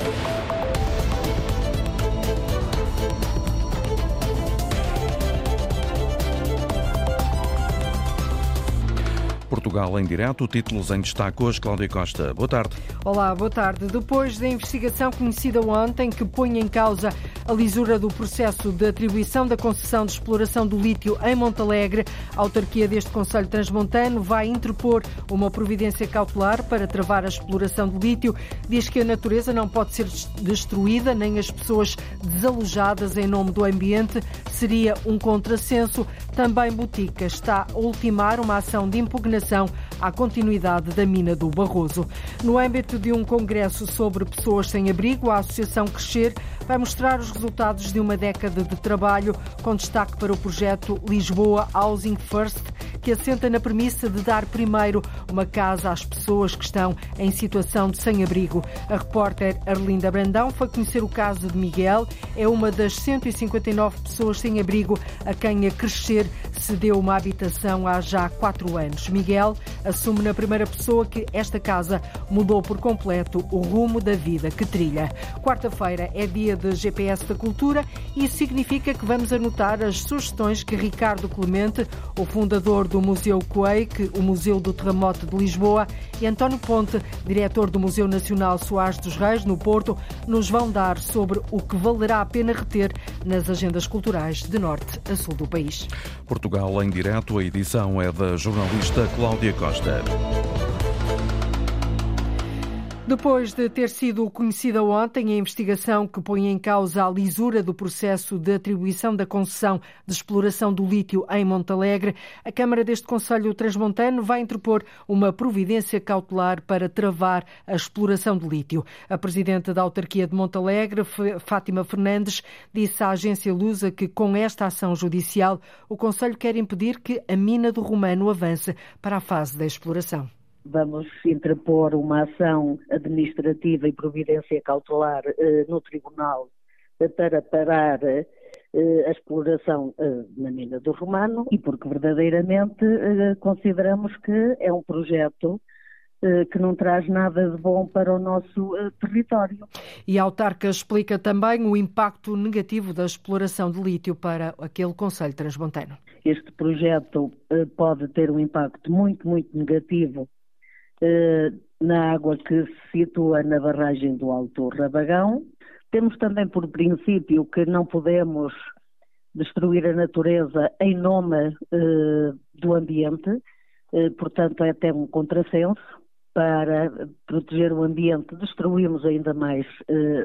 Thank you. Portugal em direto, títulos em destaque hoje, Cláudia Costa. Boa tarde. Olá, boa tarde. Depois da investigação conhecida ontem que põe em causa a lisura do processo de atribuição da concessão de exploração do lítio em Montalegre, a autarquia deste Conselho Transmontano vai interpor uma providência cautelar para travar a exploração do lítio. Diz que a natureza não pode ser destruída, nem as pessoas desalojadas em nome do ambiente. Seria um contrassenso. Também Botica está a ultimar uma ação de impugnação à continuidade da mina do Barroso. No âmbito de um congresso sobre pessoas sem abrigo, a Associação Crescer vai mostrar os resultados de uma década de trabalho, com destaque para o projeto Lisboa Housing First, que assenta na premissa de dar primeiro uma casa às pessoas que estão em situação de sem-abrigo. A repórter Arlinda Brandão foi conhecer o caso de Miguel. É uma das 159 pessoas sem abrigo a quem a crescer cedeu uma habitação há já quatro anos. Miguel assume na primeira pessoa que esta casa mudou por completo o rumo da vida que trilha. Quarta-feira é dia de GPS da Cultura e significa que vamos anotar as sugestões que Ricardo Clemente, o fundador do Museu Quake, o Museu do Terremoto de Lisboa, e António Ponte, diretor do Museu Nacional Soares dos Reis, no Porto, nos vão dar sobre o que valerá a pena reter nas agendas culturais de norte a sul do país. Portugal em direto, a edição é da jornalista Cláudia Costa. Depois de ter sido conhecida ontem a investigação que põe em causa a lisura do processo de atribuição da concessão de exploração do lítio em Montalegre, a Câmara deste Conselho Transmontano vai interpor uma providência cautelar para travar a exploração do lítio. A Presidente da Autarquia de Montalegre, Fátima Fernandes, disse à agência Lusa que com esta ação judicial o Conselho quer impedir que a mina do Romano avance para a fase da exploração. Vamos interpor uma ação administrativa e providência cautelar eh, no Tribunal para parar eh, a exploração eh, na mina do Romano e porque verdadeiramente consideramos que é um projeto que não traz nada de bom para o nosso território. E a autarca explica também o impacto negativo da exploração de lítio para aquele Conselho Transmontano. Este projeto pode ter um impacto muito, muito negativo na água que se situa na barragem do Alto Rabagão. Temos também por princípio que não podemos destruir a natureza em nome eh, do ambiente, eh, portanto é até um contrassenso. Para proteger o ambiente, destruímos ainda mais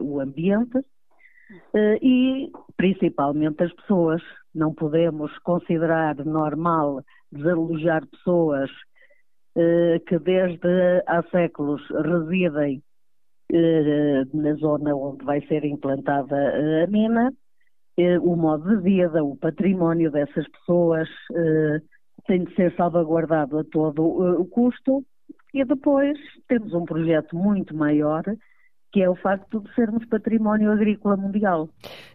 o ambiente e principalmente as pessoas. Não podemos considerar normal desalojar pessoas eh, que desde há séculos residem eh, na zona onde vai ser implantada eh, a mina, o modo de vida, o património dessas pessoas tem de ser salvaguardado a todo o custo. E depois temos um projeto muito maior que é o facto de sermos património agrícola mundial.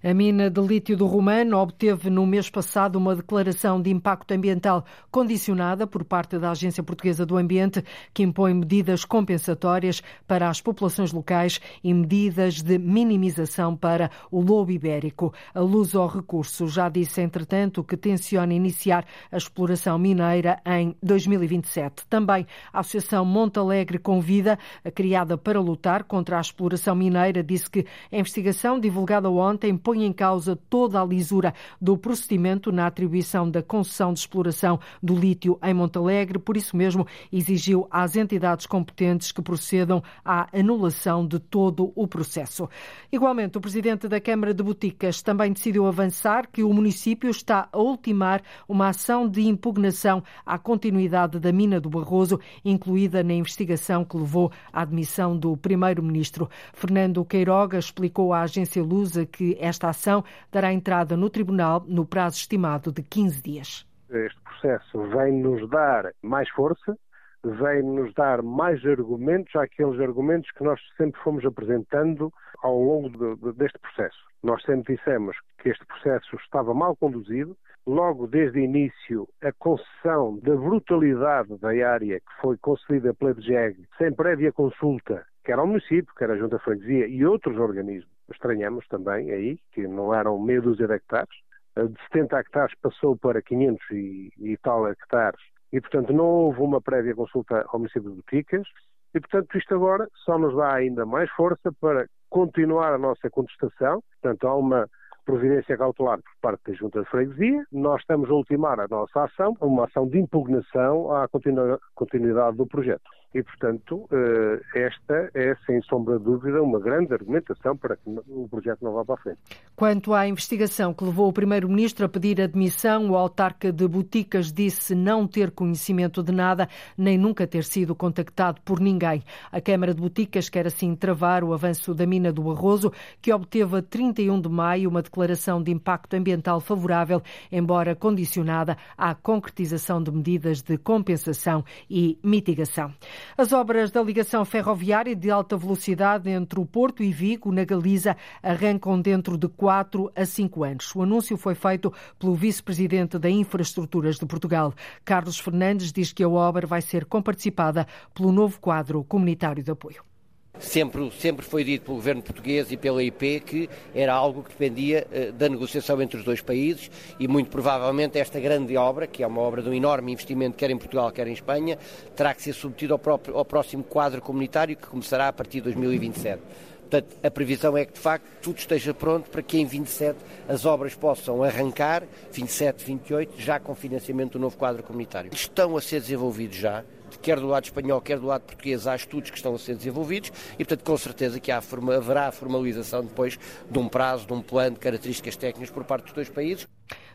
A mina de lítio do Romano obteve no mês passado uma declaração de impacto ambiental condicionada por parte da Agência Portuguesa do Ambiente, que impõe medidas compensatórias para as populações locais e medidas de minimização para o lobo ibérico. A Luz ao Recurso já disse, entretanto, que tenciona iniciar a exploração mineira em 2027. Também a Associação Montalegre Convida, criada para lutar contra a exploração exploração mineira disse que a investigação divulgada ontem põe em causa toda a lisura do procedimento na atribuição da concessão de exploração do lítio em Montalegre, por isso mesmo exigiu às entidades competentes que procedam à anulação de todo o processo. Igualmente, o presidente da Câmara de Boticas também decidiu avançar que o município está a ultimar uma ação de impugnação à continuidade da mina do Barroso, incluída na investigação que levou à admissão do primeiro-ministro. Fernando Queiroga explicou à agência Lusa que esta ação dará entrada no tribunal no prazo estimado de 15 dias. Este processo vem nos dar mais força, vem nos dar mais argumentos àqueles argumentos que nós sempre fomos apresentando ao longo de, de, deste processo. Nós sempre dissemos que este processo estava mal conduzido, logo desde o início a concessão da brutalidade da área que foi concedida pela DGEG sem prévia consulta quer ao município, quer à Junta de Freguesia e outros organismos. Estranhamos também aí, que não eram meia dúzia de hectares, de 70 hectares passou para 500 e, e tal hectares e, portanto, não houve uma prévia consulta ao município de Boticas e, portanto, isto agora só nos dá ainda mais força para continuar a nossa contestação. Portanto, há uma providência cautelar por parte da Junta de Freguesia. Nós estamos a ultimar a nossa ação, uma ação de impugnação à continuidade do projeto. E, portanto, eh, esta é, sem sombra de dúvida, uma grande argumentação para que o projeto não vá para a frente. Quanto à investigação que levou o Primeiro-Ministro a pedir admissão, o autarca de Boticas disse não ter conhecimento de nada, nem nunca ter sido contactado por ninguém. A Câmara de Boticas quer assim travar o avanço da mina do Arroso, que obteve a 31 de maio uma declaração de impacto ambiental favorável, embora condicionada à concretização de medidas de compensação e mitigação. As obras da ligação ferroviária de alta velocidade entre o Porto e Vigo, na Galiza, arrancam dentro de 4 a 5 anos. O anúncio foi feito pelo vice-presidente da Infraestruturas de Portugal. Carlos Fernandes diz que a obra vai ser comparticipada pelo novo quadro comunitário de apoio. Sempre, sempre foi dito pelo governo português e pela IP que era algo que dependia uh, da negociação entre os dois países e muito provavelmente esta grande obra, que é uma obra de um enorme investimento, quer em Portugal, quer em Espanha, terá que ser submetida ao, próprio, ao próximo quadro comunitário que começará a partir de 2027. Portanto, a previsão é que, de facto, tudo esteja pronto para que em 27 as obras possam arrancar, 27, 28, já com financiamento do novo quadro comunitário. Estão a ser desenvolvidos já, quer do lado espanhol, quer do lado português, há estudos que estão a ser desenvolvidos e, portanto, com certeza que há, haverá formalização depois de um prazo, de um plano de características técnicas por parte dos dois países.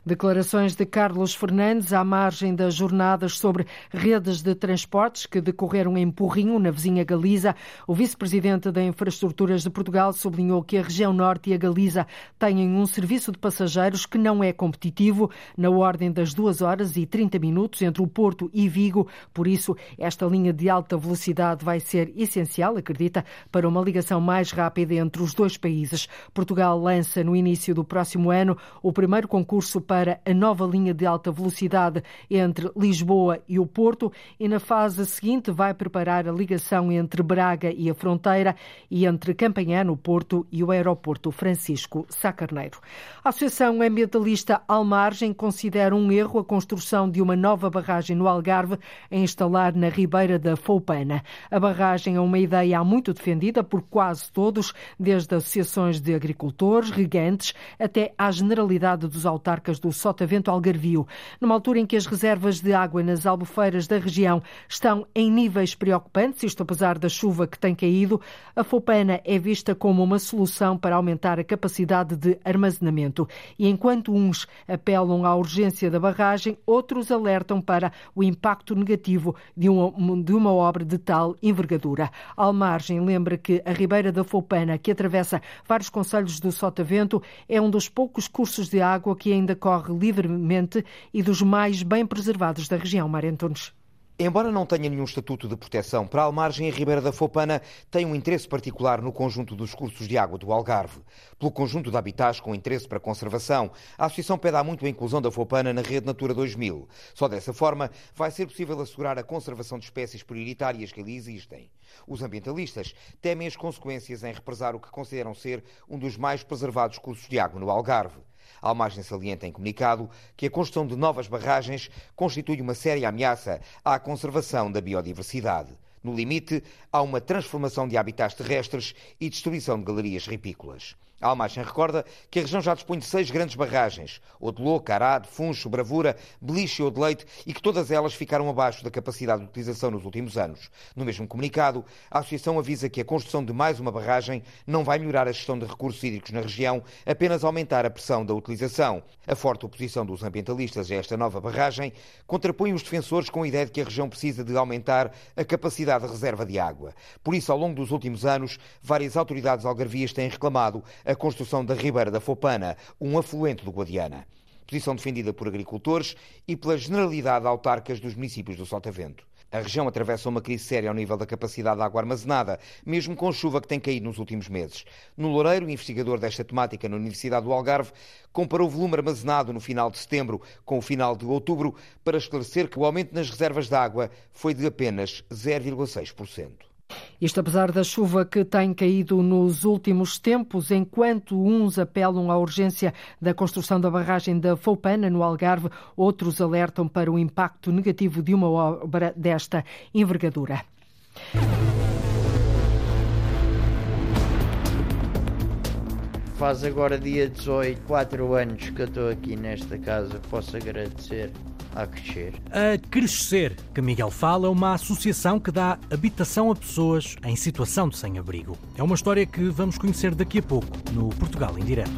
Declarações de Carlos Fernandes à margem das jornadas sobre redes de transportes que decorreram em Porrinho, na vizinha Galiza. O vice-presidente da Infraestruturas de Portugal sublinhou que a região norte e a Galiza têm um serviço de passageiros que não é competitivo, na ordem das 2 horas e 30 minutos entre o Porto e Vigo. Por isso, esta linha de alta velocidade vai ser essencial, acredita, para uma ligação mais rápida entre os dois países. Portugal lança no início do próximo ano o primeiro concurso para para a nova linha de alta velocidade entre Lisboa e o Porto e na fase seguinte vai preparar a ligação entre Braga e a fronteira e entre Campanhã, no Porto, e o aeroporto Francisco Sacarneiro. A Associação Ambientalista Almargem considera um erro a construção de uma nova barragem no Algarve a instalar na ribeira da Foupana. A barragem é uma ideia há muito defendida por quase todos, desde associações de agricultores, regantes, até à generalidade dos autarcas do Sotavento Algarvio, numa altura em que as reservas de água nas albufeiras da região estão em níveis preocupantes, isto apesar da chuva que tem caído, a Fopana é vista como uma solução para aumentar a capacidade de armazenamento. E enquanto uns apelam à urgência da barragem, outros alertam para o impacto negativo de uma, de uma obra de tal envergadura. Almargem lembra que a Ribeira da Fopana, que atravessa vários conselhos do Sotavento, é um dos poucos cursos de água que ainda corre livremente e dos mais bem preservados da região. Mário Antunes. Embora não tenha nenhum estatuto de proteção para a Almargem, a Ribeira da Fopana tem um interesse particular no conjunto dos cursos de água do Algarve. Pelo conjunto de habitats com interesse para conservação, a Associação pede há muito a inclusão da Fopana na rede Natura 2000. Só dessa forma vai ser possível assegurar a conservação de espécies prioritárias que ali existem. Os ambientalistas temem as consequências em represar o que consideram ser um dos mais preservados cursos de água no Algarve. A Almagem salienta em comunicado que a construção de novas barragens constitui uma séria ameaça à conservação da biodiversidade. No limite, há uma transformação de habitats terrestres e destruição de galerias ripícolas. A Almagem recorda que a região já dispõe de seis grandes barragens, Odelô, Carade, Funcho, Bravura, Beliche e Odeleite, e que todas elas ficaram abaixo da capacidade de utilização nos últimos anos. No mesmo comunicado, a Associação avisa que a construção de mais uma barragem não vai melhorar a gestão de recursos hídricos na região, apenas aumentar a pressão da utilização. A forte oposição dos ambientalistas a esta nova barragem contrapõe os defensores com a ideia de que a região precisa de aumentar a capacidade de reserva de água. Por isso, ao longo dos últimos anos, várias autoridades algarvias têm reclamado a a construção da Ribeira da Fopana, um afluente do Guadiana. Posição defendida por agricultores e pela generalidade de autarcas dos municípios do Sotavento. A região atravessa uma crise séria ao nível da capacidade de água armazenada, mesmo com chuva que tem caído nos últimos meses. No Loureiro, investigador desta temática na Universidade do Algarve, comparou o volume armazenado no final de setembro com o final de outubro para esclarecer que o aumento nas reservas de água foi de apenas 0,6%. Isto apesar da chuva que tem caído nos últimos tempos, enquanto uns apelam à urgência da construção da barragem da Foupana, no Algarve, outros alertam para o impacto negativo de uma obra desta envergadura. Faz agora dia 18, 4 anos que eu estou aqui nesta casa. Posso agradecer a crescer. A Crescer, que Miguel fala, é uma associação que dá habitação a pessoas em situação de sem-abrigo. É uma história que vamos conhecer daqui a pouco, no Portugal em Direto.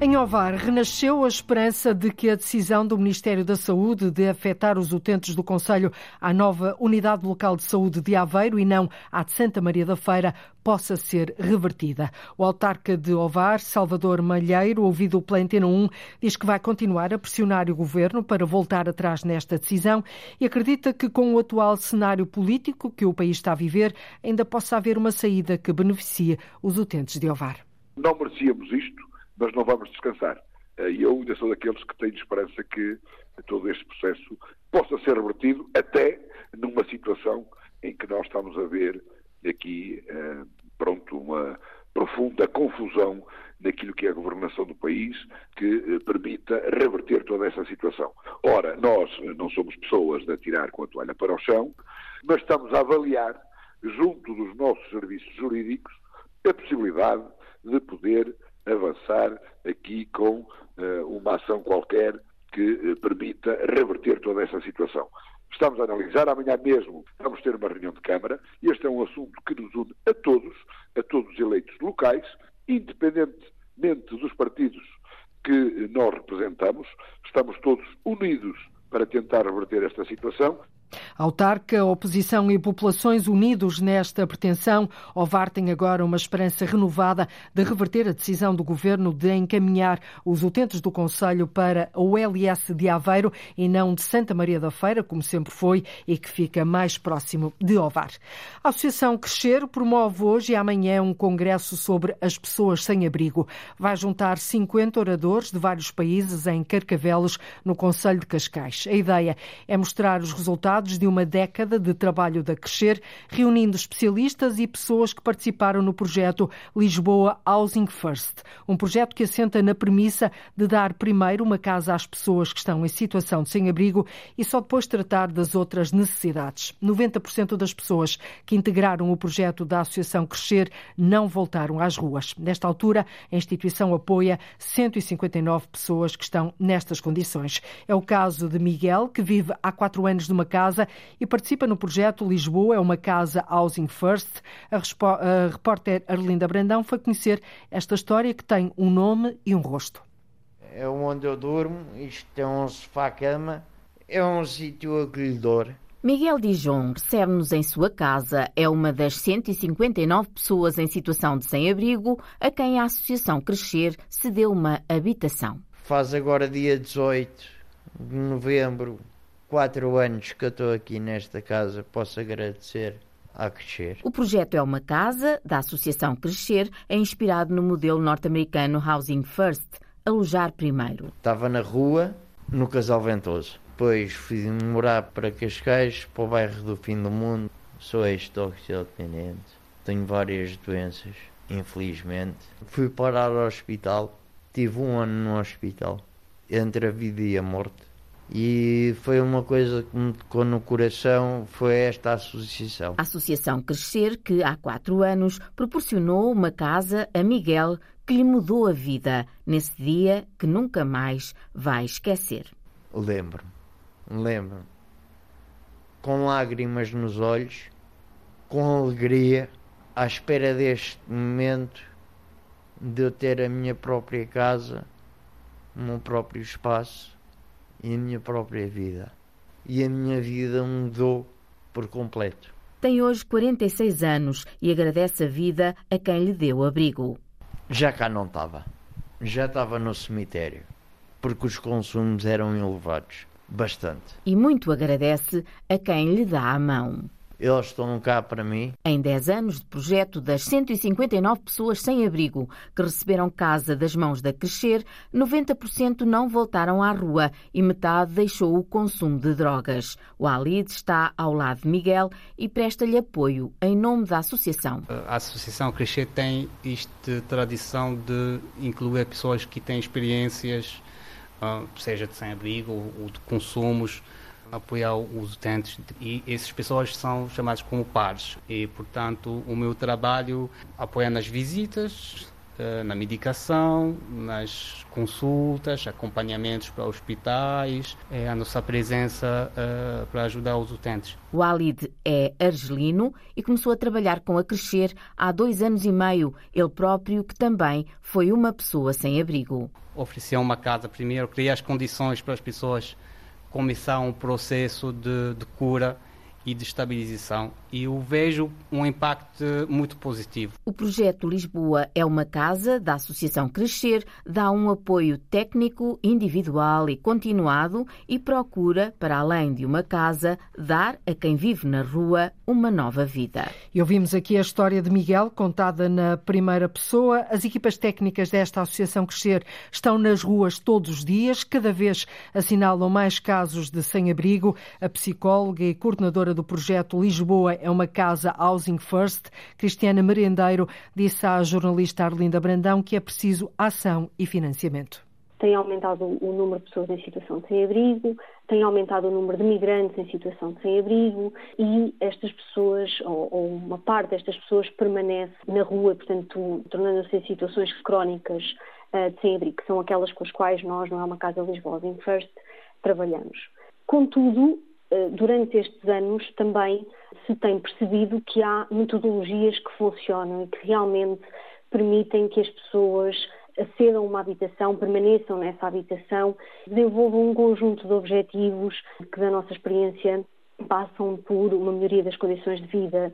Em Ovar, renasceu a esperança de que a decisão do Ministério da Saúde de afetar os utentes do Conselho à nova Unidade Local de Saúde de Aveiro e não à de Santa Maria da Feira possa ser revertida. O autarca de Ovar, Salvador Malheiro, ouvido pela Antena 1, diz que vai continuar a pressionar o governo para voltar atrás nesta decisão e acredita que com o atual cenário político que o país está a viver, ainda possa haver uma saída que beneficie os utentes de Ovar. Não merecíamos isto mas não vamos descansar. Eh, e eu ainda sou daqueles que têm esperança que todo este processo possa ser revertido até numa situação em que nós estamos a ver aqui, eh, pronto, uma profunda confusão naquilo que é a governação do país que eh, permita reverter toda essa situação. Ora, nós não somos pessoas de atirar com a toalha para o chão, mas estamos a avaliar, junto dos nossos serviços jurídicos, a possibilidade de poder avançar aqui com uh, uma ação qualquer que uh, permita reverter toda essa situação. Estamos a analisar, amanhã mesmo vamos ter uma reunião de Câmara. Este é um assunto que nos une a todos, a todos os eleitos locais, independentemente dos partidos que nós representamos, estamos todos unidos para tentar reverter esta situação Autarca, oposição e populações unidos nesta pretensão, Ovar tem agora uma esperança renovada de reverter a decisão do governo de encaminhar os utentes do Conselho para o LS de Aveiro e não de Santa Maria da Feira, como sempre foi, e que fica mais próximo de Ovar. A Associação Crescer promove hoje e amanhã um congresso sobre as pessoas sem abrigo. Vai juntar 50 oradores de vários países em Carcavelos, no Conselho de Cascais. A ideia é mostrar os resultados resultados de uma década de trabalho da Crescer, reunindo especialistas e pessoas que participaram no projeto Lisboa Housing First, um projeto que assenta na premissa de dar primeiro uma casa às pessoas que estão em situação de sem-abrigo e só depois tratar das outras necessidades. 90% das pessoas que integraram o projeto da Associação Crescer não voltaram às ruas. Nesta altura, a instituição apoia 159 pessoas que estão nestas condições. É o caso de Miguel, que vive há quatro anos numa casa casa e participa no projeto Lisboa é uma casa Housing First. A, a repórter Arlinda Brandão foi conhecer esta história que tem um nome e um rosto. É onde eu durmo, isto é um sofá-cama, é um sítio acolhedor. Miguel Dijon recebe-nos em sua casa. É uma das 159 pessoas em situação de sem-abrigo a quem a Associação Crescer cedeu uma habitação. Faz agora dia 18 de novembro quatro anos que eu estou aqui nesta casa, posso agradecer a Crescer. O projeto é uma casa da Associação Crescer, é inspirado no modelo norte-americano Housing First, alojar primeiro. Estava na rua, no Casal Ventoso. Depois fui morar para Cascais, para o bairro do fim do mundo. Sou ex-toxicodependente. Tenho várias doenças, infelizmente. Fui parar ao hospital. Tive um ano no hospital, entre a vida e a morte e foi uma coisa que me tocou no coração, foi esta associação. A Associação Crescer, que há quatro anos proporcionou uma casa a Miguel que lhe mudou a vida nesse dia que nunca mais vai esquecer. Lembro-me, lembro-me, com lágrimas nos olhos, com alegria, à espera deste momento de eu ter a minha própria casa, o meu próprio espaço e a minha própria vida. E a minha vida mudou por completo. Tem hoje 46 anos e agradece a vida a quem lhe deu abrigo. Já cá não estava. Já estava no cemitério. Porque os consumos eram elevados. Bastante. E muito agradece a quem lhe dá a mão. Eles estão cá para mim. Em 10 anos de projeto, das 159 pessoas sem abrigo que receberam casa das mãos da Crescer, 90% não voltaram à rua e metade deixou o consumo de drogas. O Alid está ao lado de Miguel e presta-lhe apoio em nome da associação. A Associação Crescer tem esta tradição de incluir pessoas que têm experiências, ah, seja de sem-abrigo ou de consumos, apoiar os utentes e essas pessoas são chamadas como pares e portanto o meu trabalho apoia nas visitas eh, na medicação, nas consultas, acompanhamentos para hospitais, é a nossa presença uh, para ajudar os utentes. O Alid é argelino e começou a trabalhar com a Crescer há dois anos e meio, ele próprio que também foi uma pessoa sem abrigo. Oferecia uma casa primeiro, criar as condições para as pessoas começar um processo de, de cura e de estabilização e eu vejo um impacto muito positivo. O projeto Lisboa é uma casa da Associação Crescer, dá um apoio técnico, individual e continuado e procura, para além de uma casa, dar a quem vive na rua uma nova vida. E ouvimos aqui a história de Miguel, contada na primeira pessoa. As equipas técnicas desta Associação Crescer estão nas ruas todos os dias, cada vez assinalam mais casos de sem-abrigo. A psicóloga e coordenadora do projeto Lisboa é uma casa Housing First, Cristiana Merendeiro, disse à jornalista Arlinda Brandão que é preciso ação e financiamento tem aumentado o número de pessoas em situação de sem-abrigo, tem aumentado o número de migrantes em situação de sem-abrigo e estas pessoas, ou, ou, uma parte destas pessoas, permanece na rua, portanto, tornando-se em situações crónicas uh, de sem-abrigo, que são aquelas com as quais nós, não é uma Casa Lisboa Housing First, trabalhamos. Contudo, durante estes anos também se tem percebido que há metodologias que funcionam e que realmente permitem que as pessoas acedam a uma habitação, permaneçam nessa habitação, desenvolvam um conjunto de objetivos que, da nossa experiência, passam por uma melhoria das condições de vida,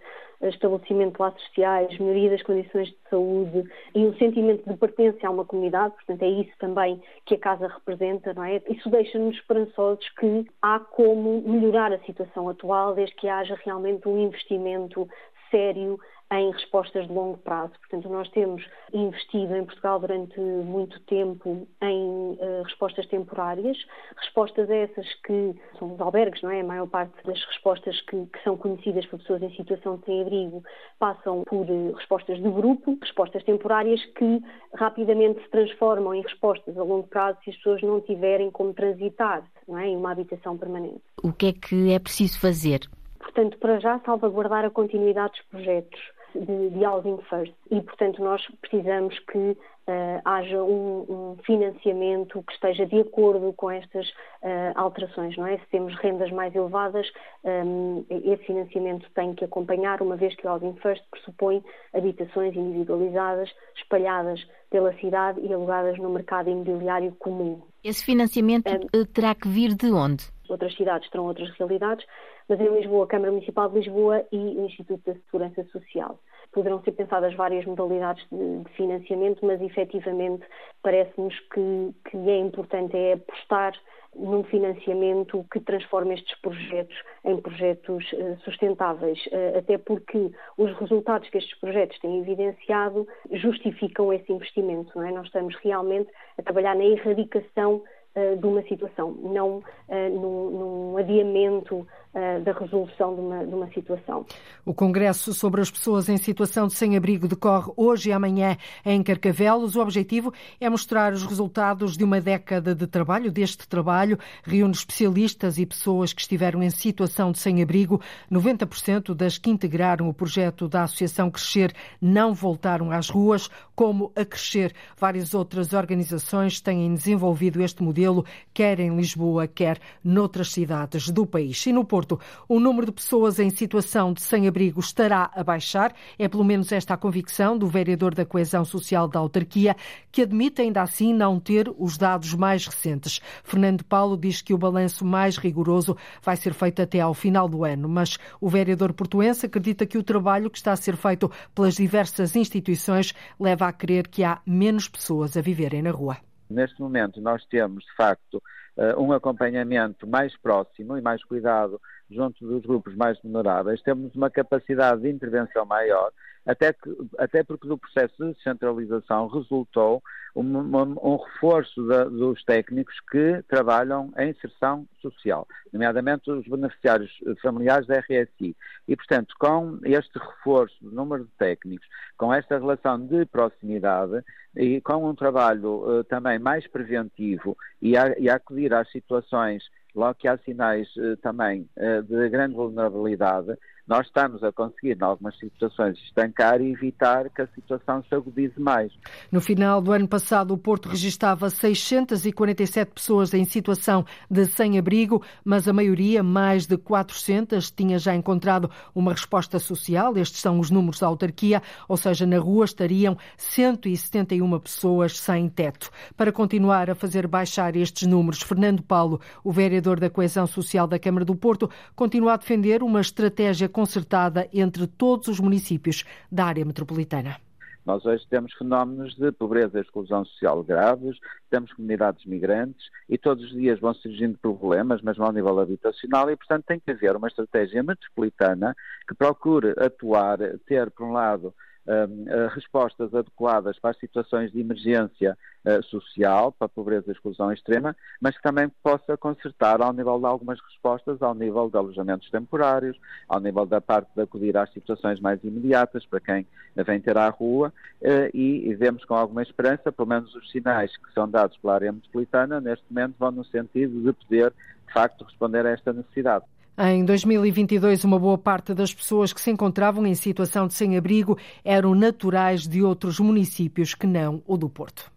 estabelecimento de laços sociais, melhoria das condições de saúde e um sentimento de pertença a uma comunidade, portanto é isso também que a casa representa, não é? Isso deixa-nos esperançosos que há como melhorar a situação atual desde que haja realmente um investimento sério em respostas de longo prazo. Portanto, nós temos investido em Portugal durante muito tempo em uh, respostas temporárias, respostas essas que são os albergues, não é? A maior parte das respostas que, que são conhecidas por pessoas em situação de sem-abrigo passam por uh, respostas de grupo, respostas temporárias que rapidamente se transformam em respostas a longo prazo se as pessoas não tiverem como transitar não é? em uma habitação permanente. O que é que é preciso fazer? Portanto, para já salvaguardar a continuidade dos projetos de, de Housing First e, portanto, nós precisamos que uh, haja um, um, financiamento que esteja de acordo com estas uh, alterações, não é? Se temos rendas mais elevadas, um, esse financiamento tem que acompanhar, uma vez que o Housing First pressupõe habitações individualizadas, espalhadas pela cidade e alugadas no mercado imobiliário comum. Esse financiamento um, terá que vir de onde? Outras cidades terão outras realidades, mas em Lisboa, a Câmara Municipal de Lisboa e o Instituto da Segurança Social. Poderão ser pensadas várias modalidades de, de financiamento, mas efetivamente parece-nos que, que é importante é apostar num financiamento que transforme estes projetos em projetos eh, sustentáveis, eh, até porque os resultados que estes projetos têm evidenciado justificam esse investimento. Não é? Nós estamos realmente a trabalhar na erradicação de uma situação, não num, num adiamento da resolução de uma, de uma situação. O Congresso sobre as pessoas em situação de sem-abrigo decorre hoje e amanhã em Carcavelos. O objetivo é mostrar os resultados de uma década de trabalho. Deste trabalho reúne especialistas e pessoas que estiveram em situação de sem-abrigo. 90% das que integraram o projeto da Associação Crescer não voltaram às ruas, como a Crescer. Várias outras organizações têm desenvolvido este modelo, quer em Lisboa, quer noutras cidades do país. E no Porto, Porto. O número de pessoas em situação de sem-abrigo estará a baixar. É pelo menos esta a convicção do vereador da Coesão Social da autarquia, que admite ainda assim não ter os dados mais recentes. Fernando Paulo diz que o balanço mais rigoroso vai ser feito até ao final do ano, mas o vereador portuense acredita que o trabalho que está a ser feito pelas diversas instituições leva a crer que há menos pessoas a viverem na rua. Neste momento, nós temos, de facto, eh, um acompanhamento mais próximo e mais cuidado junto dos grupos mais vulneráveis, temos uma capacidade de intervenção maior, até, que, até porque do processo de descentralização resultou um, um, um reforço da, dos técnicos que trabalham em inserção social, nomeadamente os beneficiários familiares da RSI. E, portanto, com este reforço do número de técnicos, com esta relação de proximidade e com um trabalho uh, também mais preventivo e a, e a acudir às situações logo que há sinais uh, também uh, de grande vulnerabilidade, nós estamos a conseguir, em algumas situações, estancar e evitar que a situação se agudize mais. No final do ano passado, o Porto registava 647 pessoas em situação de sem-abrigo, mas a maioria, mais de 400, tinha já encontrado uma resposta social. Estes são os números da autarquia, ou seja, na rua estariam 171 pessoas sem teto. Para continuar a fazer baixar estes números, Fernando Paulo, o vereador da Coesão Social da Câmara do Porto, continua a defender uma estratégia concertada entre todos os municípios da área metropolitana. Nós hoje temos fenómenos de pobreza e exclusão social graves, temos comunidades migrantes e todos os dias vão surgindo problemas, mesmo ao nível habitacional, e portanto tem que haver uma estratégia metropolitana que procure atuar, ter, por um lado, uh, respostas adequadas para as situações de emergência social, para a pobreza e exclusão extrema, mas que também possa consertar ao nível de algumas respostas, ao nível de alojamentos temporários, ao nível da parte de acudir às situações mais imediatas para quem vem ter à rua uh, e, e vemos com alguma esperança, pelo menos os sinais que são dados pela área metropolitana, neste momento vão no sentido de poder, de facto, responder a esta necessidade. Em 2022, uma boa parte das pessoas que se encontravam em situação de sem-abrigo eram naturais de outros municípios que não o do Porto.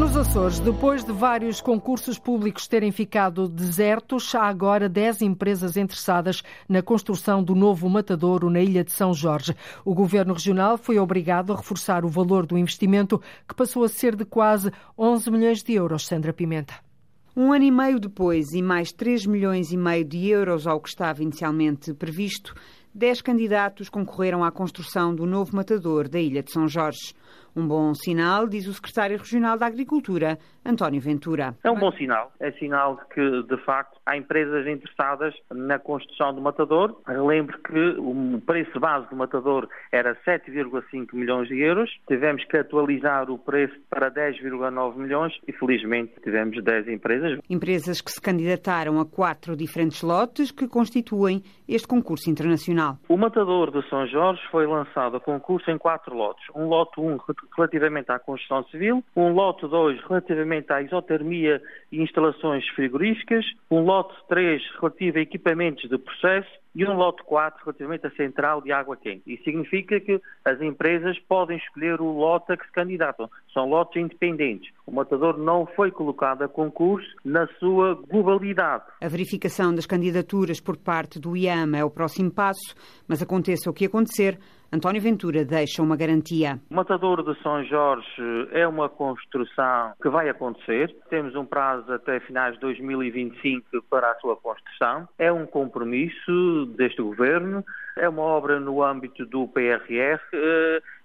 Nos Açores, depois de vários concursos públicos terem ficado desertos, há agora 10 empresas interessadas na construção do novo matadouro na ilha de São Jorge. O governo regional foi obrigado a reforçar o valor do investimento, que passou a ser de quase 11 milhões de euros. Sandra Pimenta. Um ano e meio depois e mais 3 milhões e meio de euros ao que estava inicialmente previsto, 10 candidatos concorreram à construção do novo matador da Ilha de São Jorge. Um bom sinal, diz o secretário regional da Agricultura, António Ventura. É um bom sinal. É sinal de que, de facto, há empresas interessadas na construção do matador. Lembro que o preço base do matador era 7,5 milhões de euros. Tivemos que atualizar o preço para 10,9 milhões e, felizmente, tivemos 10 empresas. Empresas que se candidataram a quatro diferentes lotes que constituem este concurso internacional. O matador de São Jorge foi lançado a concurso em quatro lotes. Um lote 1 relativamente à construção civil, um lote 2 relativamente à isotermia e instalações frigoríficas, um lote 3 relativo a equipamentos de processo e um lote 4 relativamente à central de água quente. Isso significa que as empresas podem escolher o lote a que se candidatam. São lotes independentes. O matador não foi colocado a concurso na sua globalidade. A verificação das candidaturas por parte do IAM é o próximo passo, mas aconteça o que acontecer, António Ventura deixa uma garantia. O Matador de São Jorge é uma construção que vai acontecer. Temos um prazo até finais de 2025 para a sua construção. É um compromisso deste governo. É uma obra no âmbito do PRR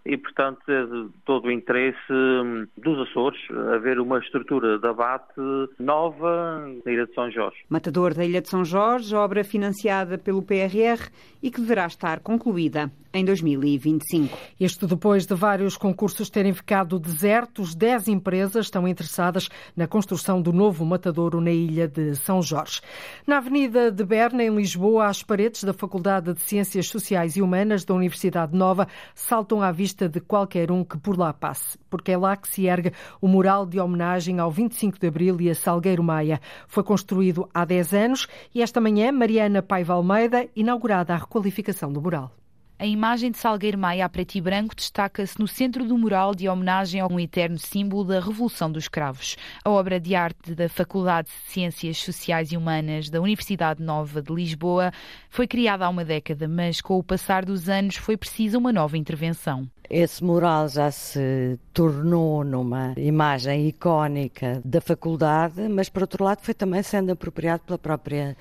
e, portanto, é de todo o interesse hum, dos Açores haver uma estrutura de abate nova na Ilha de São Jorge. Matador da Ilha de São Jorge, obra financiada pelo PRR e que deverá estar concluída em 2025. Isto depois de vários concursos terem ficado desertos, 10 empresas estão interessadas na construção do novo matadouro na ilha de São Jorge. Na Avenida de Berna, em Lisboa, as paredes da Faculdade de Ciências Sociais e Humanas da Universidade Nova saltam à vista de qualquer um que por lá passe, porque é lá que se ergue o mural de homenagem ao 25 de Abril e a Salgueiro Maia. Foi construído há 10 anos e esta manhã Mariana Paiva Almeida inaugurada a requalificação do mural. A imagem de Salgueiro Maia a preto e branco destaca-se no centro do mural de homenagem a um eterno símbolo da Revolução dos Cravos. A obra de arte da Faculdade de Ciências Sociais e Humanas da Universidade Nova de Lisboa foi criada há uma década, mas com o passar dos anos foi precisa uma nova intervenção. Esse mural já se tornou numa imagem icónica da faculdade, mas por outro lado foi também sendo apropriado pela própria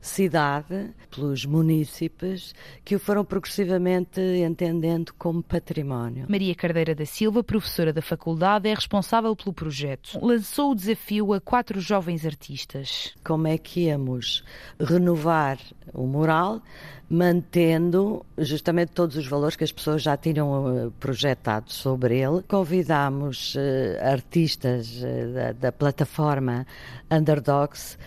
cidade, pelos munícipes, que o foram progressivamente entendendo como património. Maria Cardeira da Silva, professora da faculdade, é responsável pelo projeto. Lançou o desafio a quatro jovens artistas. Como é que íamos renovar o mural, mantendo justamente todos os valores que as pessoas já tinham eh, projetado sobre ele. Convidámos uh, artistas uh, da, da plataforma Underdogs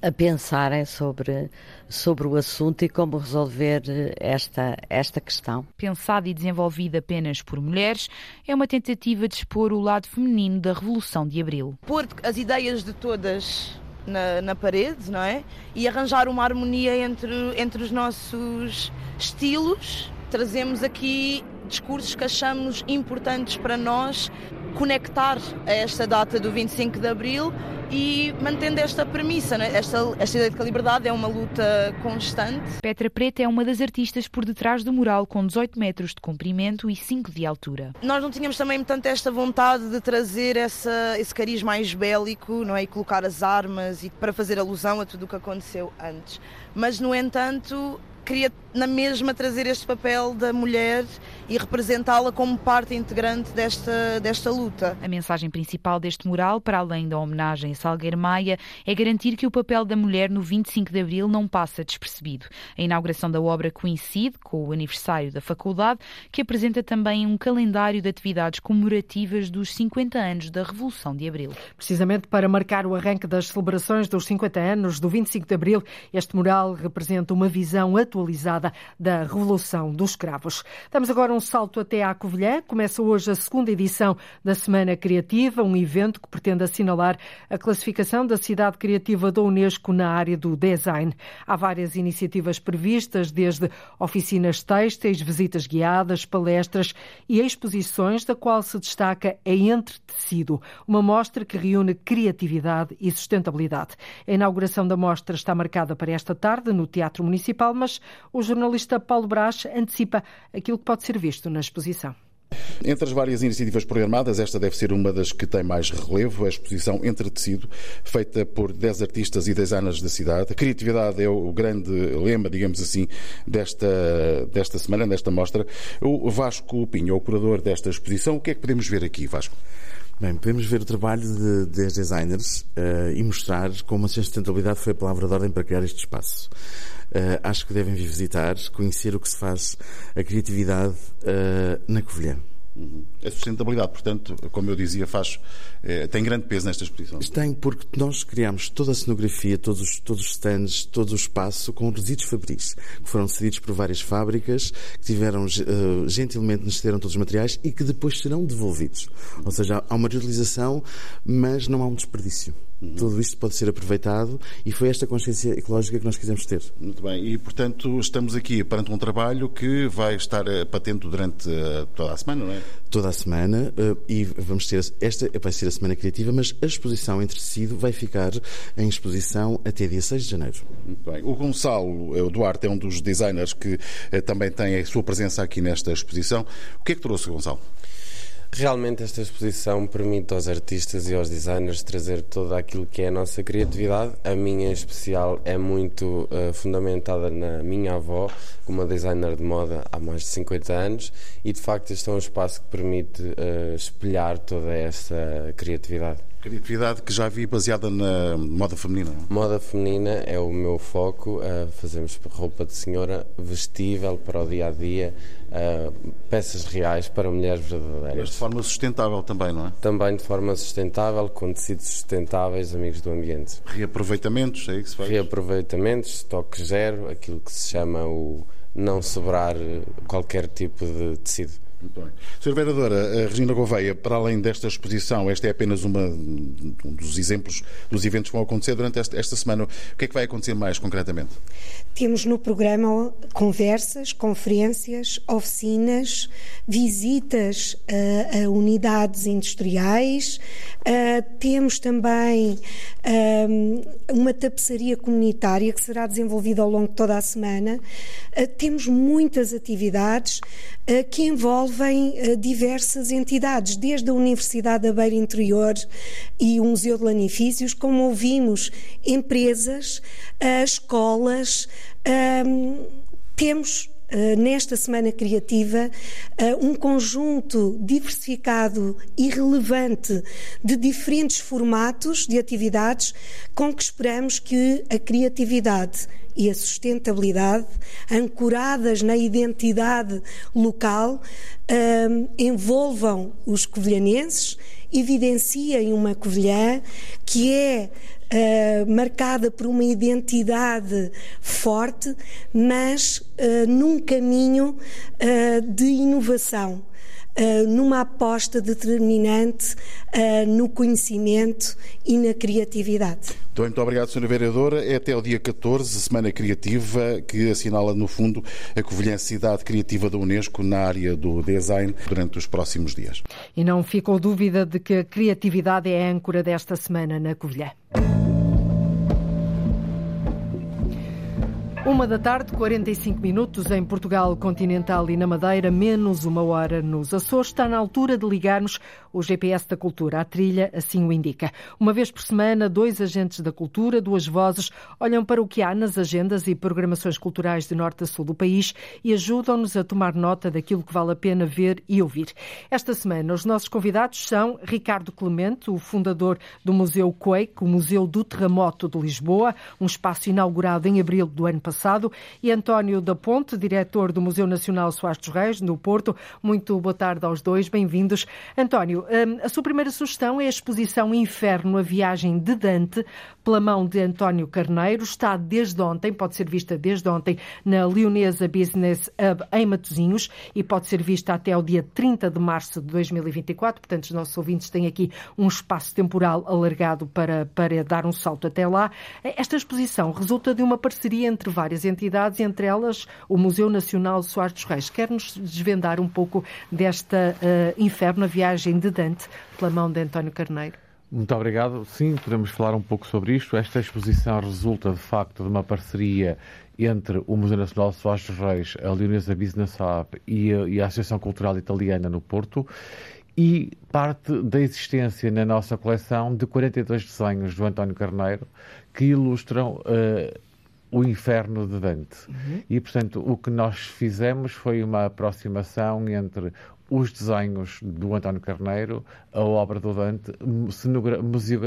a pensarem sobre, sobre o assunto e como resolver esta, esta questão. Pensada e desenvolvida apenas por mulheres, é uma tentativa de expor o lado feminino da Revolução de Abril. Pôr as ideias de todas na, na, parede, não é? E arranjar uma harmonia entre, entre os nossos estilos. Trazemos aqui discursos que achamos importantes para nós conectar a esta data do 25 de Abril e mantendo esta premissa, né? esta, esta ideia de que a liberdade é uma luta constante. Petra Preta é uma das artistas por detrás do mural com 18 metros de comprimento e 5 de altura. Nós não tínhamos também tanto esta vontade de trazer essa, esse cariz mais bélico não é? e colocar as armas e para fazer alusão a tudo o que aconteceu antes. Mas, no entanto, queria na mesma trazer este papel da mulher e representá-la como parte integrante desta, desta luta. A mensagem principal deste mural, para além da homenagem a Salgueiro Maia, é garantir que o papel da mulher no 25 de Abril não passa despercebido. A inauguração da obra coincide com o aniversário da faculdade, que apresenta também um calendário de atividades comemorativas dos 50 anos da Revolução de Abril. Precisamente para marcar o arranque das celebrações dos 50 anos do 25 de Abril, este mural representa uma visão atualizada da Revolução dos Escravos. Damos agora um salto até à Covilhã. Começa hoje a segunda edição da Semana Criativa, um evento que pretende assinalar a classificação da cidade criativa da Unesco na área do design. Há várias iniciativas previstas, desde oficinas têxteis, visitas guiadas, palestras e exposições, da qual se destaca a Entre Tecido, uma mostra que reúne criatividade e sustentabilidade. A inauguração da mostra está marcada para esta tarde no Teatro Municipal, mas o jornalista Paulo Brás antecipa aquilo que pode ser visto na exposição. Entre as várias iniciativas programadas, esta deve ser uma das que tem mais relevo, a exposição Entre Tecido, feita por 10 artistas e designers da cidade. A criatividade é o grande lema, digamos assim, desta, desta semana, desta mostra. O Vasco Pinho, o curador desta exposição, o que é que podemos ver aqui, Vasco? Bem, podemos ver o trabalho de 10 designers uh, e mostrar como a sustentabilidade foi a palavra de ordem para criar este espaço. Uh, acho que devem vir visitar, conhecer o que se faz, a criatividade uh, na Covilhã. A sustentabilidade, portanto, como eu dizia, faz, eh, tem grande peso nesta exposição. Tem, porque nós criamos toda a cenografia, todos os, todos os stands, todo o espaço com resíduos fabris, que foram cedidos por várias fábricas, que tiveram, uh, gentilmente nos cederam todos os materiais e que depois serão devolvidos. Ou seja, há uma reutilização, mas não há um desperdício. Uhum. Tudo isto pode ser aproveitado e foi esta consciência ecológica que nós quisemos ter. Muito bem, e portanto estamos aqui perante um trabalho que vai estar eh, patente durante eh, toda a semana, não é? Toda a semana eh, e vamos ter, esta vai ser a semana criativa, mas a exposição entre tecido vai ficar em exposição até dia 6 de janeiro. Muito bem. O Gonçalo Duarte é um dos designers que também tem a sua presença aqui nesta exposição. O que é que trouxe, Gonçalo? Realmente esta exposição permite aos artistas e aos designers trazer todo aquilo que é a nossa criatividade. A minha em especial é muito uh, fundamentada na minha avó, uma designer de moda há mais de 50 anos, e de facto este é um espaço que permite uh, espelhar toda essa criatividade. Criatividade que já vi baseada na moda feminina. Moda feminina é o meu foco. Uh, fazemos roupa de senhora vestível para o dia a dia, uh, peças reais para mulheres verdadeiras. Mas de forma sustentável também, não é? Também de forma sustentável, com tecidos sustentáveis, amigos do ambiente. Reaproveitamentos, é isso que se faz? Reaproveitamentos, estoque zero, aquilo que se chama o não sobrar qualquer tipo de tecido. Muito bem. Sra. Vereadora, a Regina Gouveia, para além desta exposição, esta é apenas uma, um dos exemplos dos eventos que vão acontecer durante esta, esta semana. O que é que vai acontecer mais concretamente? Temos no programa conversas, conferências, oficinas, visitas a, a unidades industriais, uh, temos também uh, uma tapeçaria comunitária que será desenvolvida ao longo de toda a semana. Uh, temos muitas atividades que envolvem envolvem uh, diversas entidades, desde a Universidade da Beira Interior e o Museu de Lanifícios, como ouvimos, empresas, uh, escolas. temos eh, nesta Semana Criativa eh, um conjunto diversificado e relevante de diferentes formatos de atividades com que esperamos que a criatividade e a sustentabilidade, ancoradas na identidade local, eh, envolvam os covilhanenses, evidenciem uma covilhã que é uh, marcada por uma identidade forte, mas uh, num caminho uh, de inovação. Uh, numa aposta determinante uh, no conhecimento e na criatividade. Então, muito obrigado, Sra. Vereadora. É até o dia 14, Semana Criativa, que assinala, no fundo, a Covilhã Cidade Criativa da Unesco na área do design durante os próximos dias. E não ficou dúvida de que a criatividade é a âncora desta semana na Covilhã. Uma da tarde, 45 minutos em Portugal continental e na Madeira, menos uma hora nos Açores. Está na altura de ligarmos o GPS da Cultura. A trilha assim o indica. Uma vez por semana, dois agentes da cultura, duas vozes, olham para o que há nas agendas e programações culturais de norte a sul do país e ajudam-nos a tomar nota daquilo que vale a pena ver e ouvir. Esta semana, os nossos convidados são Ricardo Clemente, o fundador do Museu Quake, o Museu do Terremoto de Lisboa, um espaço inaugurado em abril do ano passado passado, e António da Ponte, diretor do Museu Nacional Soares dos Reis, no Porto. Muito boa tarde aos dois, bem-vindos. António, hum, a sua primeira sugestão é a exposição Inferno, a viagem de Dante, pela mão de António Carneiro. Está desde ontem, pode ser vista desde ontem, na Leonesa Business Hub em Matosinhos e pode ser vista até o dia 30 de março de 2024. Portanto, os nossos ouvintes têm aqui um espaço temporal alargado para, para dar um salto até lá. Esta exposição resulta de uma parceria entre várias entidades, entre elas o Museu Nacional Soares dos Reis. Quer-nos desvendar um pouco desta uh, inferno, a viagem de Dante, pela mão de António Carneiro? Muito obrigado. Sim, podemos falar um pouco sobre isto. Esta exposição resulta, de facto, de uma parceria entre o Museu Nacional Soares dos Reis, a Leonesa Business Hub e a, e a Associação Cultural Italiana no Porto e parte da existência na nossa coleção de 42 desenhos do António Carneiro que ilustram uh, o inferno de Dante. Uhum. E, portanto, o que nós fizemos foi uma aproximação entre os desenhos do António Carneiro, a obra do Dante,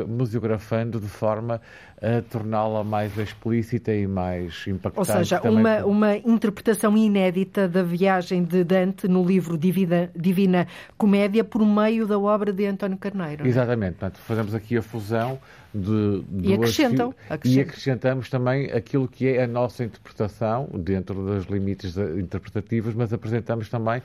museografando de forma a torná-la mais explícita e mais impactante. Ou seja, uma, uma interpretação inédita da viagem de Dante no livro Divina, Divina Comédia por meio da obra de António Carneiro. É? Exatamente. Portanto, fazemos aqui a fusão de, de e acrescentam, acrescentam, e acrescentamos também aquilo que é a nossa interpretação dentro dos limites interpretativos, mas apresentamos também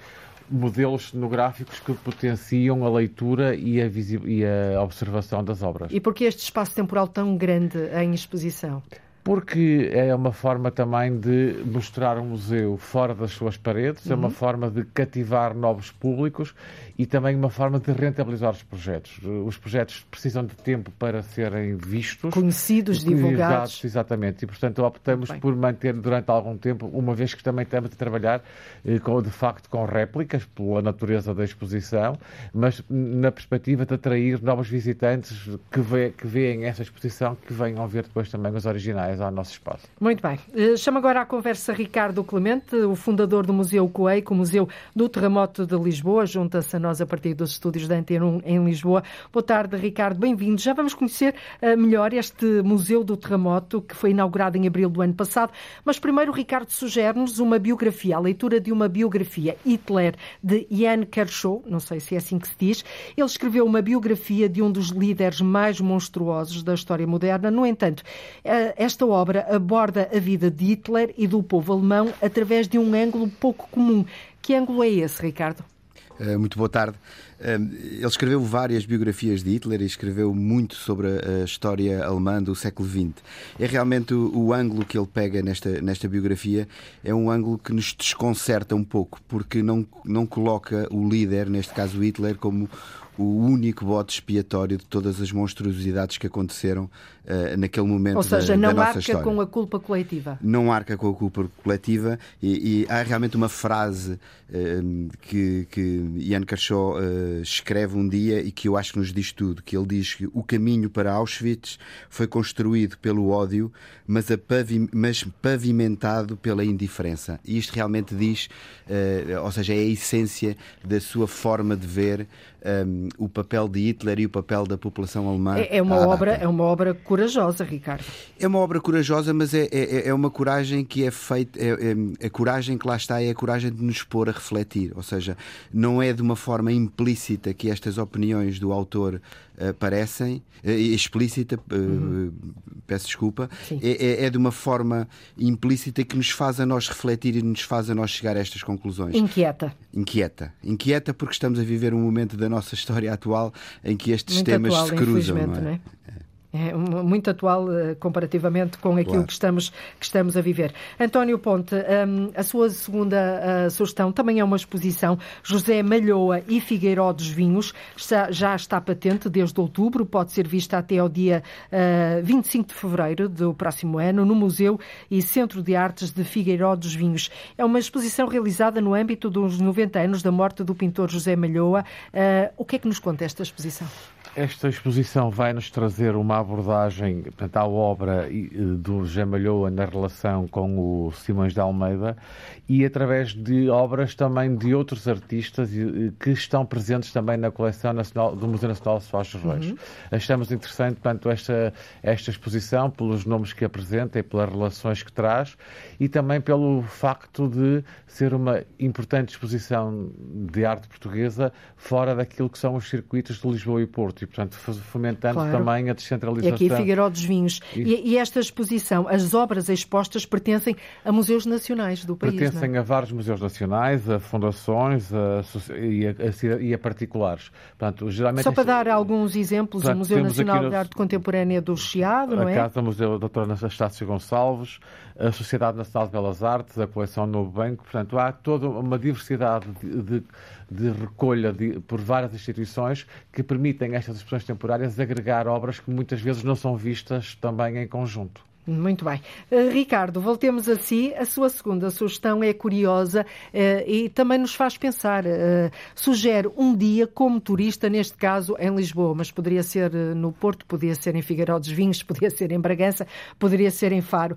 modelos cenográficos que potenciam a leitura e a, e a observação das obras. E por que este espaço temporal tão grande em exposição? Porque é uma forma também de mostrar um museu fora das suas paredes, uhum. é uma uhum. forma de cativar novos públicos e também uma forma de rentabilizar os projetos. Os projetos precisam de tempo para serem vistos. Conhecidos, divulgados. exatamente. E, portanto, optamos por manter durante algum tempo, uma vez que também estamos a trabalhar, eh, com, de facto, com réplicas, pela natureza da exposição, mas na perspectiva de atrair novos visitantes que, vê, que veem essa exposição, que venham ver depois também os originais ao nosso espaço. Muito bem. Eh, chamo agora à conversa Ricardo Clemente, o fundador do Museu Coeico, o Museu do Terremoto de Lisboa, junta-se a nós a partir dos estúdios da Antena 1 em Lisboa. Boa tarde, Ricardo, bem-vindo. Já vamos conhecer uh, melhor este Museu do Terremoto, que foi inaugurado em abril do ano passado. Mas primeiro, Ricardo sugere-nos uma biografia, a leitura de uma biografia, Hitler, de Ian Kershaw, não sei se é assim que se diz. Ele escreveu uma biografia de um dos líderes mais monstruosos da história moderna. No entanto, uh, esta obra aborda a vida de Hitler e do povo alemão através de um ângulo pouco comum. Que ângulo é esse, Ricardo? Eh, muito boa tarde. Eh, ele escreveu várias biografias de Hitler e escreveu muito sobre a história alemã do século XX. É realmente o, o ângulo que ele pega nesta, nesta biografia é um ângulo que nos desconcerta um pouco, porque não, não coloca o líder, neste caso Hitler, como o único bote expiatório de todas as monstruosidades que aconteceram uh, naquele momento Ou seja, da, não da nossa arca história. com a culpa coletiva. Não arca com a culpa coletiva e, e há realmente uma frase uh, que, que Ian Kershaw uh, escreve um dia e que eu acho que nos diz tudo, que ele diz que o caminho para Auschwitz foi construído pelo ódio, mas, pavi mas pavimentado pela indiferença. E isto realmente diz, ou seja, é a essência da sua forma de ver um, o papel de Hitler e o papel da população alemã. É, é uma obra, é uma obra corajosa, Ricardo. É uma obra corajosa, mas é, é, é uma coragem que é feita. É, é, a coragem que lá está é a coragem de nos pôr a refletir. Ou seja, não é de uma forma implícita que estas opiniões do autor aparecem, uh, explícita, uh, uhum. peço desculpa, é, é, de uma forma implícita que nos faz a nós refletir e nos faz a nós chegar a estas conclusões. Inquieta. Inquieta. Inquieta porque estamos a viver um momento da nossa história atual em que estes Muito temas atual, se cruzam. Não é? Não é? É muito atual uh, comparativamente com aquilo Claro. que, estamos, que estamos a viver. António Ponte, um, a sua segunda uh, sugestão também é uma exposição. José Malhoa e Figueiró dos Vinhos já está patente desde outubro, pode ser vista até ao dia uh, 25 de fevereiro do próximo ano no Museu e Centro de Artes de Figueiró dos Vinhos. É uma exposição realizada no âmbito dos 90 anos da morte do pintor José Malhoa. O que é que nos conta esta exposição? Esta exposição vai nos trazer uma abordagem portanto, à obra eh, do José Malhoa na relação com o Simões de Almeida e através de obras também de outros artistas que estão presentes também na coleção nacional, do Museu Nacional de Soares Reis. Uhum. Achamos interessante portanto, esta, esta exposição pelos nomes que apresenta e pelas relações que traz e também pelo facto de ser uma importante exposição de arte portuguesa fora daquilo que são os circuitos de Lisboa e Porto e, portanto, fomentando Claro. também a E descentralização. aqui Figueiró dos Vinhos. E- E, e esta exposição, as obras expostas pertencem a museus nacionais do país, Pertencem é? a vários museus nacionais, a fundações a e, a, a e a particulares. Portanto, geralmente Só para esta- dar alguns exemplos, o Portanto, Museu temos Nacional no- de Arte Contemporânea do Chiado, não a é? Casa Museu Dr. Anastácio Gonçalves, a Sociedade Nacional de Belas Artes, a Coleção Novo Banco. Portanto, há toda uma diversidade de, de- de recolha de- por várias instituições que permitem estas exposições temporárias agregar obras que muitas vezes não são vistas também em conjunto. Muito bem. Eh, Ricardo, voltemos a si. A sua segunda sugestão é curiosa eh, e também nos faz pensar. Eh, sugere um dia como turista, neste caso em Lisboa, mas poderia ser no Porto, poderia ser em Figueiró dos Vinhos, poderia ser em Bragança, poderia ser em Faro.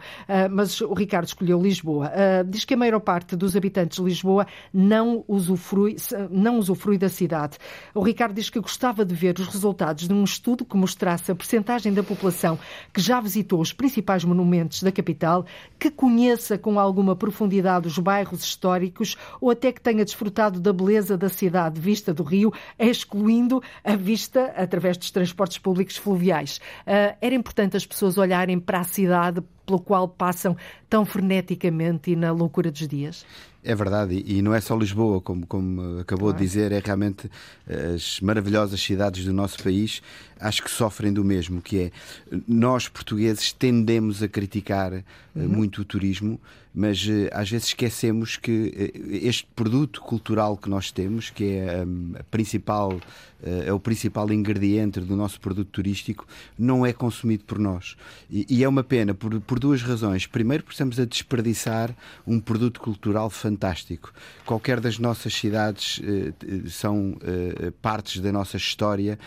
Mas o Ricardo escolheu Lisboa. Diz que a maior parte dos habitantes de Lisboa não usufrui, não usufrui da cidade. O Ricardo diz que gostava de ver os resultados de um estudo que mostrasse a percentagem da população que já visitou os principais monumentos da capital, que conheça com alguma profundidade os bairros históricos ou até que tenha desfrutado da beleza da cidade vista do rio, excluindo a vista através dos transportes públicos fluviais. Ah, era importante as pessoas olharem para a cidade pelo qual passam tão freneticamente e na loucura dos dias? É verdade, e não é só Lisboa, como, como acabou Claro. de dizer, é realmente as maravilhosas cidades do nosso país, acho que sofrem do mesmo, que é nós portugueses tendemos a criticar eh, Uhum. muito o turismo, mas eh, às vezes esquecemos que eh, este produto cultural que nós temos, que é hum, a principal, eh, é o principal ingrediente do nosso produto turístico, não é consumido por nós. E, e é uma pena por, por duas razões. Primeiro, porque estamos a desperdiçar um produto cultural fantástico. Qualquer das nossas cidades são partes da nossa história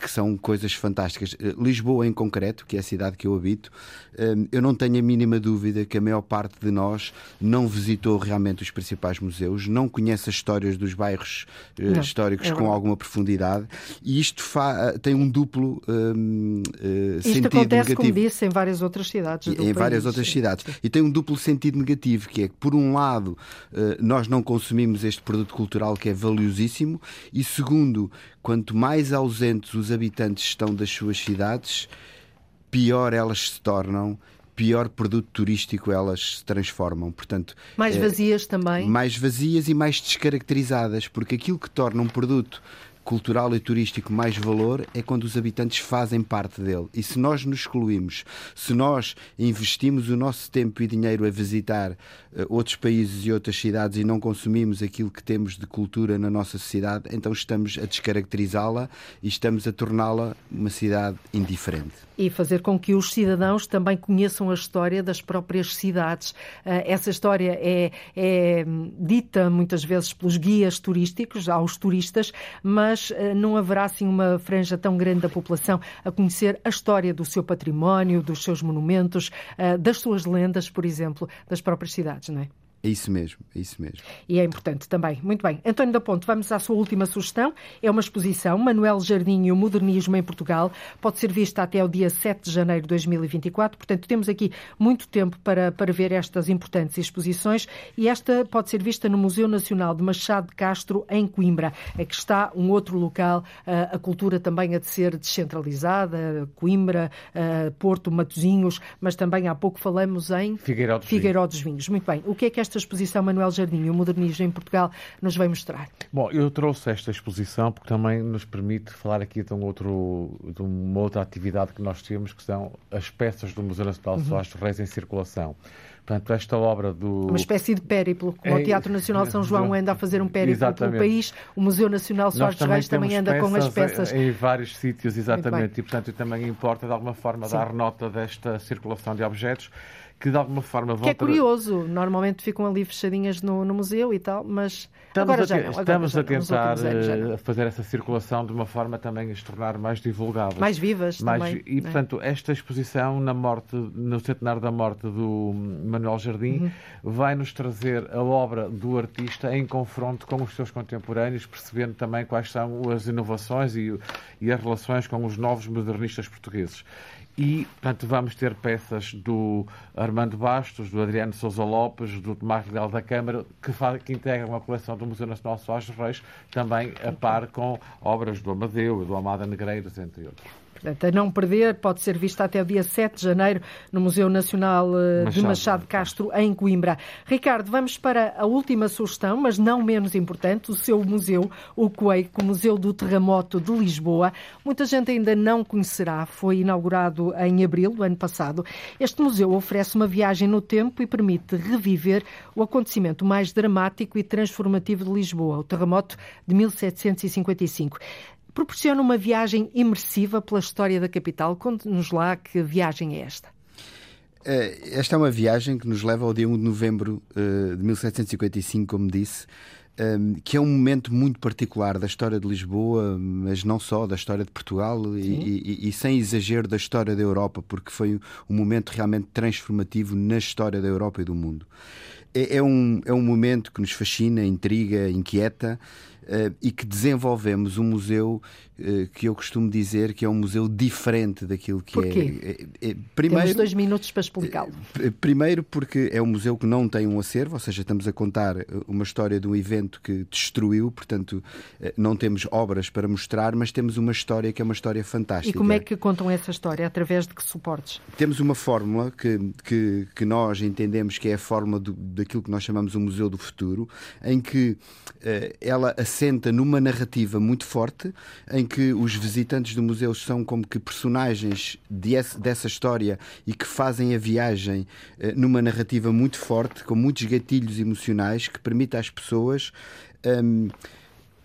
que são coisas fantásticas. Lisboa, em concreto, que é a cidade que eu habito, eh, eu não tenho a mínima dúvida que a maior parte de nós não visitou realmente os principais museus, não conhece as histórias dos bairros eh, Não, históricos é com alguma profundidade e isto fa- tem um duplo hum, eh, Isto sentido acontece, negativo como disse, em várias outras cidades em várias país. outras cidades. E tem um duplo sentido negativo, que é que, por um lado, eh, nós não consumimos este produto cultural que é valiosíssimo, e segundo, quanto mais ausentes os habitantes estão das suas cidades, pior elas se tornam. Pior produto turístico elas se transformam. Portanto, Mais eh, vazias também. mais vazias e mais descaracterizadas, porque aquilo que torna um produto cultural e turístico mais valor é quando os habitantes fazem parte dele. E se nós nos excluímos, se nós investimos o nosso tempo e dinheiro a visitar uh, outros países e outras cidades e não consumimos aquilo que temos de cultura na nossa sociedade, então estamos a descaracterizá-la e estamos a torná-la uma cidade indiferente. E fazer com que os cidadãos também conheçam a história das próprias cidades. Uh, essa história é, é dita muitas vezes pelos guias turísticos aos turistas, mas uh, não haverá assim uma franja tão grande da população a conhecer a história do seu património, dos seus monumentos, uh, das suas lendas, por exemplo, das próprias cidades, não é? É isso mesmo, é isso mesmo. E é importante também. Muito bem. António da Ponte, vamos à sua última sugestão. É uma exposição, Manuel Jardim e o Modernismo em Portugal. Pode ser vista até o dia 7 de janeiro de 2024. Portanto, temos aqui muito tempo para, para ver estas importantes exposições. E esta pode ser vista no Museu Nacional de Machado de Castro, em Coimbra. É que está um outro local, a cultura também a de ser descentralizada, Coimbra, Porto, Matozinhos, mas também há pouco falamos em Figueiró dos, Figueiró dos Vinhos. Muito bem. O que é que esta esta exposição Manuel Jardim, o modernismo em Portugal, nos vai mostrar? Bom, eu trouxe esta exposição porque também nos permite falar aqui de, um outro, de uma outra atividade que nós temos, que são as peças do Museu Nacional de uhum. Soares Reis em circulação. Portanto, esta obra do. Uma espécie de périplo, como é... o Teatro Nacional São João anda a fazer um périplo exatamente. pelo país, o Museu Nacional Soares também Reis também anda com as peças. Em vários sítios, exatamente. E, portanto, também importa, de alguma forma, Sim. dar nota desta circulação de objetos que de alguma forma vão... Que é curioso, normalmente ficam ali fechadinhas no, no museu e tal, mas estamos agora a, já não. Estamos já a tentar anos, eh, fazer essa circulação de uma forma também a se tornar mais divulgável. Mais vivas mais, também. E, é? portanto, esta exposição na morte, no centenário da morte do Manuel Jardim uhum. vai-nos trazer a obra do artista em confronto com os seus contemporâneos, percebendo também quais são as inovações e, e as relações com os novos modernistas portugueses. E, portanto, vamos ter peças do Armando Bastos, do Adriano Sousa Lopes, do Tomás Leal da Câmara, que, que integram uma coleção do Museu Nacional Soares Reis, também a par com obras do Amadeu do Amada Negreiros, entre outros. Portanto, a não perder, pode ser vista até o dia 7 de janeiro no Museu Nacional eh, Machado. de Machado Castro, em Coimbra. Ricardo, vamos para a última sugestão, mas não menos importante, o seu museu, o Cueico, o Museu do Terremoto de Lisboa. Muita gente ainda não conhecerá, foi inaugurado em abril do ano passado. Este museu oferece uma viagem no tempo e permite reviver o acontecimento mais dramático e transformativo de Lisboa, o terremoto de 1755 proporciona uma viagem imersiva pela história da capital. Conte-nos lá que viagem é esta. Eh, esta é uma viagem que nos leva ao dia 1 de novembro eh, de 1755, como disse, ehm, que é um momento muito particular da história de Lisboa, mas não só, da história de Portugal e, e, e, sem exagero da história da Europa, porque foi um momento realmente transformativo na história da Europa e do mundo. É, é um, é um momento que nos fascina, intriga, inquieta e que desenvolvemos um museu uh, que eu costumo dizer que é um museu diferente daquilo que Porquê? é. é primeiro, Temos dois minutos para explicá-lo. Primeiro, porque é um museu que não tem um acervo, ou seja, estamos a contar uma história de um evento que destruiu, portanto, não temos obras para mostrar, mas temos uma história que é uma história fantástica. E como é que contam essa história? Através de que suportes? Temos uma fórmula que, que, que nós entendemos que é a fórmula do, daquilo que nós chamamos o Museu do Futuro, em que ela assenta numa narrativa muito forte, em que os visitantes do museu são como que personagens dessa história e que fazem a viagem eh, numa narrativa muito forte, com muitos gatilhos emocionais, que permite às pessoas. Um,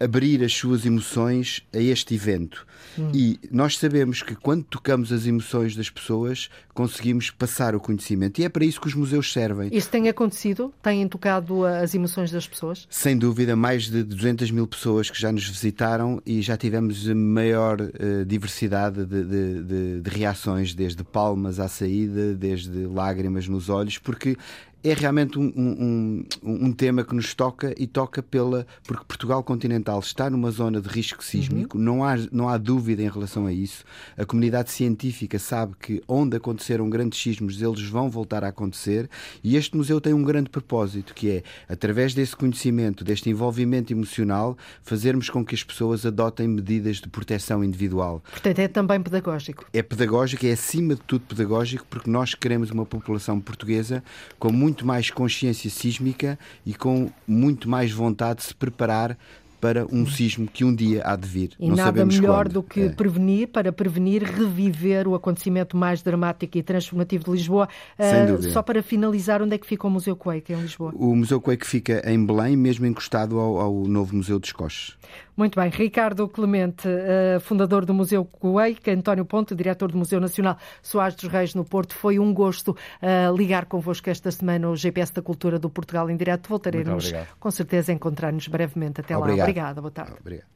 abrir as suas emoções a este evento. Hum. E nós sabemos que quando tocamos as emoções das pessoas, conseguimos passar o conhecimento. E é para isso que os museus servem. Isso tem acontecido? Têm tocado as emoções das pessoas? Sem dúvida, mais de 200 mil pessoas que já nos visitaram e já tivemos maior uh, diversidade de, de, de, de reações, desde palmas à saída, desde lágrimas nos olhos, porque é realmente um, um, um, tema que nos toca e toca pela. porque Portugal continental está numa zona de risco sísmico, uhum. não, há, não há dúvida em relação a isso. A comunidade científica sabe que onde aconteceram grandes sismos, eles vão voltar a acontecer e este museu tem um grande propósito, que é, através desse conhecimento, deste envolvimento emocional, fazermos com que as pessoas adotem medidas de proteção individual. Portanto, é também pedagógico. É pedagógico, é acima de tudo pedagógico, porque nós queremos uma população portuguesa com muito muito mais consciência sísmica e com muito mais vontade de se preparar para um sismo que um dia há de vir. E Não nada melhor quando. do que É. prevenir, para prevenir, reviver o acontecimento mais dramático e transformativo de Lisboa. Sem dúvida. só para finalizar, onde é que fica o Museu Quake em Lisboa? O Museu Quake fica em Belém, mesmo encostado ao, ao novo Museu dos Coches. Muito bem, Ricardo Clemente, eh, fundador do Museu Quake, António Ponte, diretor do Museu Nacional Soares dos Reis no Porto. Foi um gosto eh, ligar convosco esta semana o GPS da Cultura do Portugal em direto. Voltaremos com certeza a encontrar-nos brevemente. Até lá. Obrigado. Obrigada, boa tarde. Obrigado.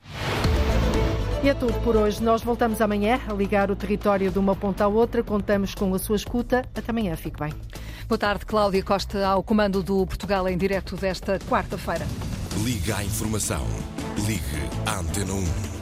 E é tudo por hoje. Nós voltamos amanhã a ligar o território de uma ponta à outra. Contamos com a sua escuta. Até amanhã. Fique bem. Boa tarde, Cláudia Costa, ao comando do Portugal em direto desta quarta-feira. Liga à informação. Ligue à Antena 1.